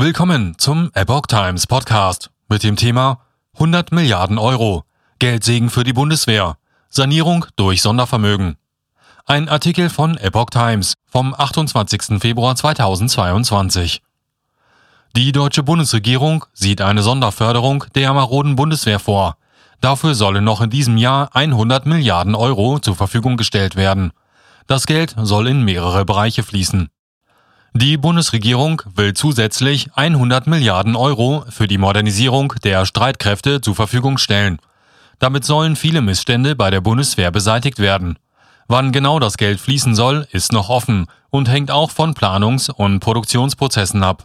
Willkommen zum Epoch Times Podcast mit dem Thema 100 Milliarden Euro Geldsegen für die Bundeswehr, Sanierung durch Sondervermögen. Ein Artikel von Epoch Times vom 28. Februar 2022. Die deutsche Bundesregierung sieht eine Sonderförderung der maroden Bundeswehr vor. Dafür sollen noch in diesem Jahr 100 Milliarden Euro zur Verfügung gestellt werden. Das Geld soll in mehrere Bereiche fließen. Die Bundesregierung will zusätzlich 100 Milliarden Euro für die Modernisierung der Streitkräfte zur Verfügung stellen. Damit sollen viele Missstände bei der Bundeswehr beseitigt werden. Wann genau das Geld fließen soll, ist noch offen und hängt auch von Planungs- und Produktionsprozessen ab.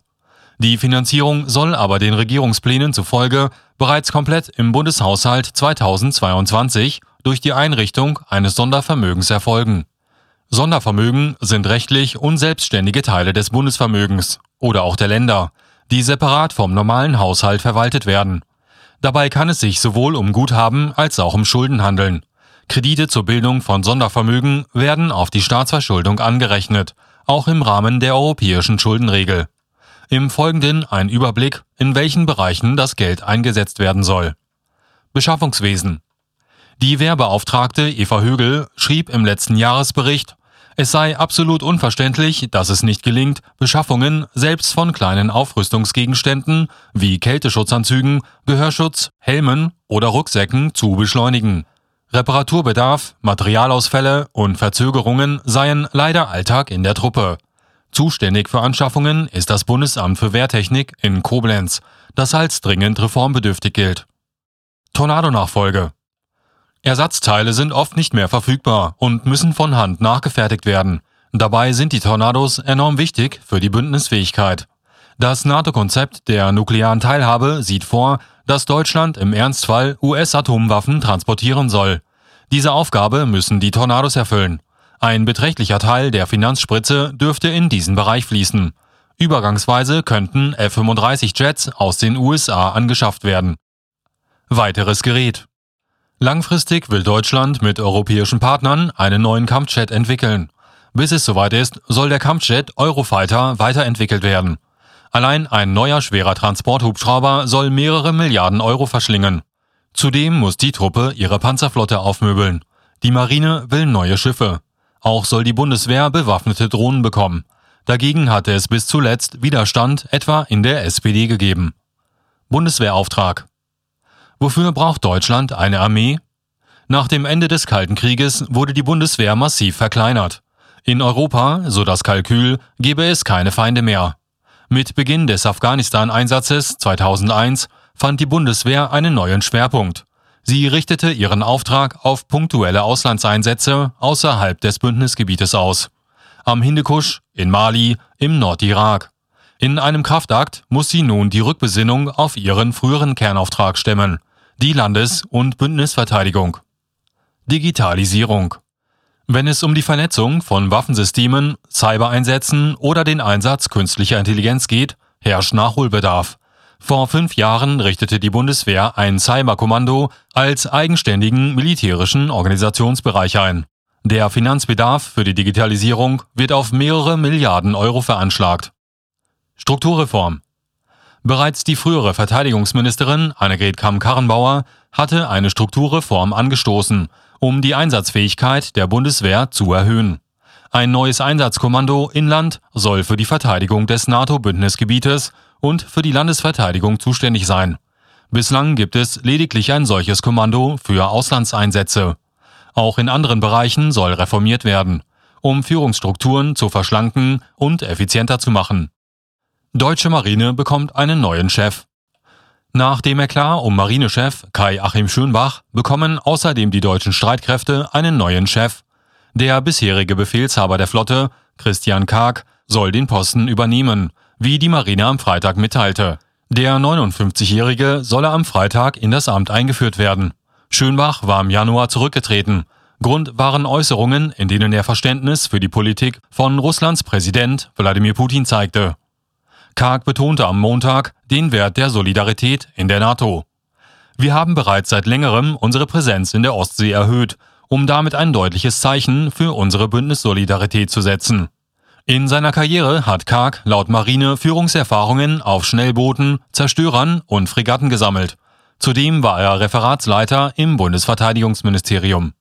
Die Finanzierung soll aber den Regierungsplänen zufolge bereits komplett im Bundeshaushalt 2022 durch die Einrichtung eines Sondervermögens erfolgen. Sondervermögen sind rechtlich unselbstständige Teile des Bundesvermögens oder auch der Länder, die separat vom normalen Haushalt verwaltet werden. Dabei kann es sich sowohl um Guthaben als auch um Schulden handeln. Kredite zur Bildung von Sondervermögen werden auf die Staatsverschuldung angerechnet, auch im Rahmen der europäischen Schuldenregel. Im Folgenden ein Überblick, in welchen Bereichen das Geld eingesetzt werden soll. Beschaffungswesen. Die Wehrbeauftragte Eva Högel schrieb im letzten Jahresbericht, es sei absolut unverständlich, dass es nicht gelingt, Beschaffungen selbst von kleinen Aufrüstungsgegenständen wie Kälteschutzanzügen, Gehörschutz, Helmen oder Rucksäcken zu beschleunigen. Reparaturbedarf, Materialausfälle und Verzögerungen seien leider Alltag in der Truppe. Zuständig für Anschaffungen ist das Bundesamt für Wehrtechnik in Koblenz, das als dringend reformbedürftig gilt. Tornado-Nachfolge Ersatzteile sind oft nicht mehr verfügbar und müssen von Hand nachgefertigt werden. Dabei sind die Tornados enorm wichtig für die Bündnisfähigkeit. Das NATO-Konzept der nuklearen Teilhabe sieht vor, dass Deutschland im Ernstfall US-Atomwaffen transportieren soll. Diese Aufgabe müssen die Tornados erfüllen. Ein beträchtlicher Teil der Finanzspritze dürfte in diesen Bereich fließen. Übergangsweise könnten F-35 Jets aus den USA angeschafft werden. Weiteres Gerät. Langfristig will Deutschland mit europäischen Partnern einen neuen Kampfjet entwickeln. Bis es soweit ist, soll der Kampfjet Eurofighter weiterentwickelt werden. Allein ein neuer schwerer Transporthubschrauber soll mehrere Milliarden Euro verschlingen. Zudem muss die Truppe ihre Panzerflotte aufmöbeln. Die Marine will neue Schiffe. Auch soll die Bundeswehr bewaffnete Drohnen bekommen. Dagegen hatte es bis zuletzt Widerstand etwa in der SPD gegeben. Bundeswehrauftrag Wofür braucht Deutschland eine Armee? Nach dem Ende des Kalten Krieges wurde die Bundeswehr massiv verkleinert. In Europa, so das Kalkül, gebe es keine Feinde mehr. Mit Beginn des Afghanistan-Einsatzes 2001 fand die Bundeswehr einen neuen Schwerpunkt. Sie richtete ihren Auftrag auf punktuelle Auslandseinsätze außerhalb des Bündnisgebietes aus. Am Hindekusch, in Mali, im Nordirak. In einem Kraftakt muss sie nun die Rückbesinnung auf ihren früheren Kernauftrag stemmen – die Landes- und Bündnisverteidigung. Digitalisierung. Wenn es um die Vernetzung von Waffensystemen, Cybereinsätzen oder den Einsatz künstlicher Intelligenz geht, herrscht Nachholbedarf. Vor fünf Jahren richtete die Bundeswehr ein Cyberkommando als eigenständigen militärischen Organisationsbereich ein. Der Finanzbedarf für die Digitalisierung wird auf mehrere Milliarden Euro veranschlagt. Strukturreform. Bereits die frühere Verteidigungsministerin Annegret Kamm-Karrenbauer hatte eine Strukturreform angestoßen, um die Einsatzfähigkeit der Bundeswehr zu erhöhen. Ein neues Einsatzkommando Inland soll für die Verteidigung des NATO-Bündnisgebietes und für die Landesverteidigung zuständig sein. Bislang gibt es lediglich ein solches Kommando für Auslandseinsätze. Auch in anderen Bereichen soll reformiert werden, um Führungsstrukturen zu verschlanken und effizienter zu machen. Deutsche Marine bekommt einen neuen Chef. Nach dem Eklat um Marinechef Kai-Achim Schönbach bekommen außerdem die deutschen Streitkräfte einen neuen Chef. Der bisherige Befehlshaber der Flotte, Christian Karg, soll den Posten übernehmen, wie die Marine am Freitag mitteilte. Der 59-Jährige solle am Freitag in das Amt eingeführt werden. Schönbach war im Januar zurückgetreten. Grund waren Äußerungen, in denen er Verständnis für die Politik von Russlands Präsident Wladimir Putin zeigte. Karg betonte am Montag den Wert der Solidarität in der NATO. Wir haben bereits seit längerem unsere Präsenz in der Ostsee erhöht, um damit ein deutliches Zeichen für unsere Bündnissolidarität zu setzen. In seiner Karriere hat Karg laut Marine Führungserfahrungen auf Schnellbooten, Zerstörern und Fregatten gesammelt. Zudem war er Referatsleiter im Bundesverteidigungsministerium.